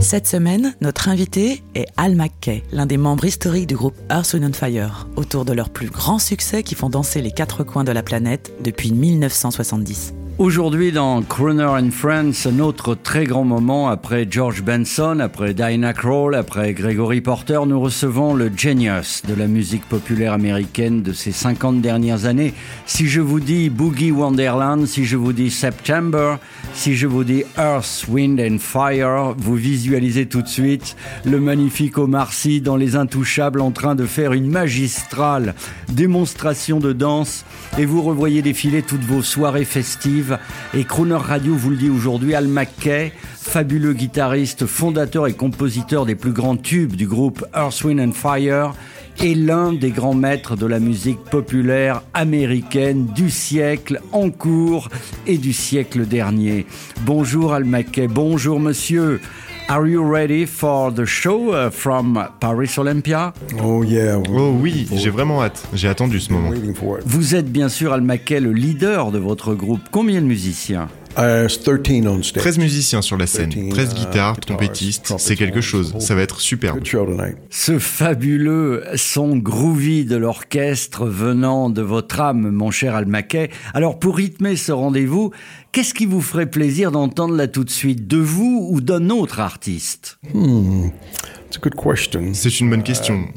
Cette semaine, notre invité est Al McKay, l'un des membres historiques du groupe Earth, Wind Fire, autour de leurs plus grands succès qui font danser les quatre coins de la planète depuis 1970. Aujourd'hui dans Croner and Friends, un autre très grand moment après George Benson, après Diana Krall, après Gregory Porter, nous recevons le genius de la musique populaire américaine de ces 50 dernières années. Si je vous dis Boogie Wonderland, si je vous dis September, si je vous dis Earth, Wind and Fire, vous visualisez tout de suite le magnifique Omar Sy dans Les Intouchables en train de faire une magistrale démonstration de danse et vous revoyez défiler toutes vos soirées festives. Et Crooner Radio vous le dit aujourd'hui, Al McKay, fabuleux guitariste, fondateur et compositeur des plus grands tubes du groupe Earth, Wind and Fire, est l'un des grands maîtres de la musique populaire américaine du siècle en cours et du siècle dernier. Bonjour Al McKay, bonjour monsieur. Are you ready for the show uh, from Paris Olympia? Oh yeah. we're Oh oui, j'ai vraiment hâte. J'ai attendu ce moment. Vous êtes bien sûr Al McKay, le leader de votre groupe. Combien de musiciens? 13 on stage. 13 musiciens sur la scène, 13, 13 uh, guitares, trompettistes, c'est quelque chose. Ça va être superbe. Ce fabuleux son groovy de l'orchestre venant de votre âme, mon cher Al McKay. Alors pour rythmer ce rendez-vous, qu'est-ce qui vous ferait plaisir d'entendre là tout de suite, de vous ou d'un autre artiste? Question. C'est une bonne question.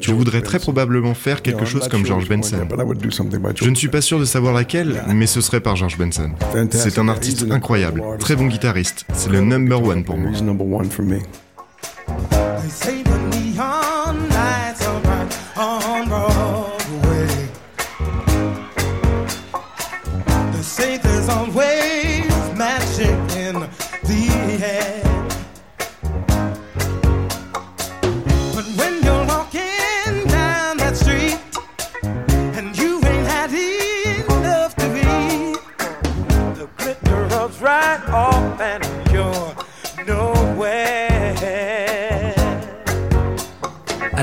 Je voudrais très Benson. probablement faire quelque chose comme George Benson. yet, but I would do something by Je ne suis pas sûr de savoir laquelle, mais ce serait par George Benson. C'est un artiste incroyable, très bon guitariste. C'est le number one pour moi.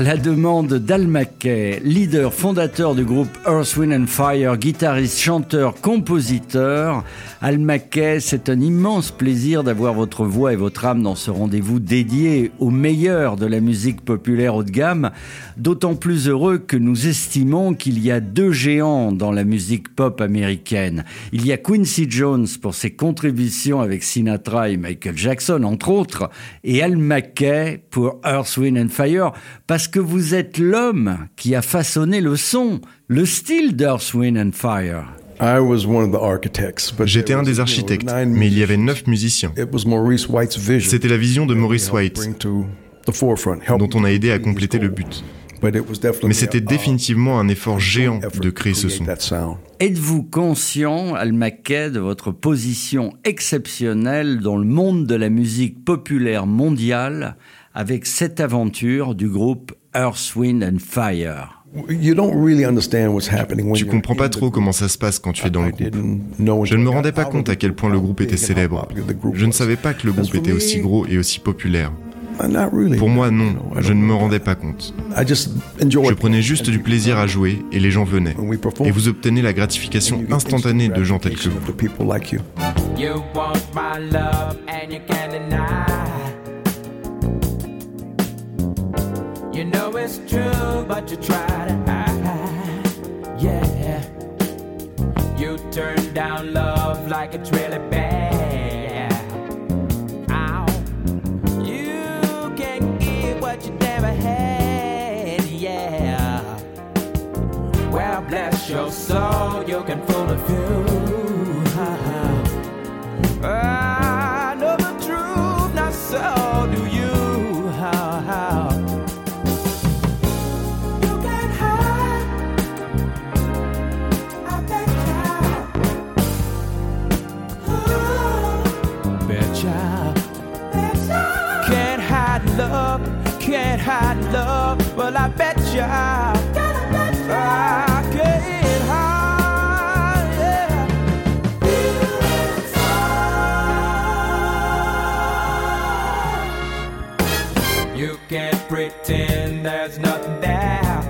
La demande d'Al McKay, leader fondateur du groupe Earth, Wind and Fire, guitariste, chanteur, compositeur, Al McKay, c'est un immense plaisir d'avoir votre voix et votre âme dans ce rendez-vous dédié au meilleur de la musique populaire haut de gamme, d'autant plus heureux que nous estimons qu'il y a deux géants dans la musique pop américaine. Il y a Quincy Jones pour ses contributions avec Sinatra et Michael Jackson, entre autres, et Al McKay pour Earth, Wind and Fire, parce que vous êtes l'homme qui a façonné le son, le style d'Earth, Wind and Fire. J'étais un des architectes, mais il y avait neuf musiciens. C'était la vision de Maurice White, dont on a aidé à compléter le but. But it was definitely Mais c'était a- définitivement un effort géant de créer ce son. Êtes-vous conscient, Al McKay, de votre position exceptionnelle dans le monde de la musique populaire mondiale avec cette aventure du groupe Earth, Wind and Fire You don't really understand what's happening when Tu comprends pas trop comment ça se passe quand tu es dans le groupe. didn't know Je ne me rendais pas compte à quel point le groupe était célèbre. Je ne was. savais pas que le groupe était aussi gros et aussi populaire. not really. Pour moi, non, know, I je ne me know. rendais pas compte. I just enjoyed Je prenais juste du plaisir à jouer et les gens venaient. Et vous obtenez la And gratification instantanée instant de gens tels que vous. You know it's true, but you try to hide. Yeah. You turn down love like it's really bad. Ow. You can't give what you never had. Yeah. Well, bless your soul, you can fool a few. Can't hide love. Well, I bet you I, can't hide. Yeah. You can't pretend there's nothing there.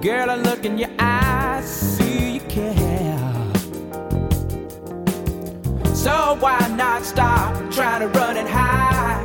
Girl, I look in your eyes, see you care. So why not stop trying to run and hide?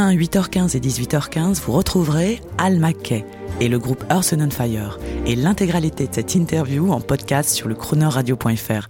Demain, 8h15 et 18h15, vous retrouverez Al McKay et le groupe Earth and Fire et l'intégralité de cette interview en podcast sur le chroneurradio.fr.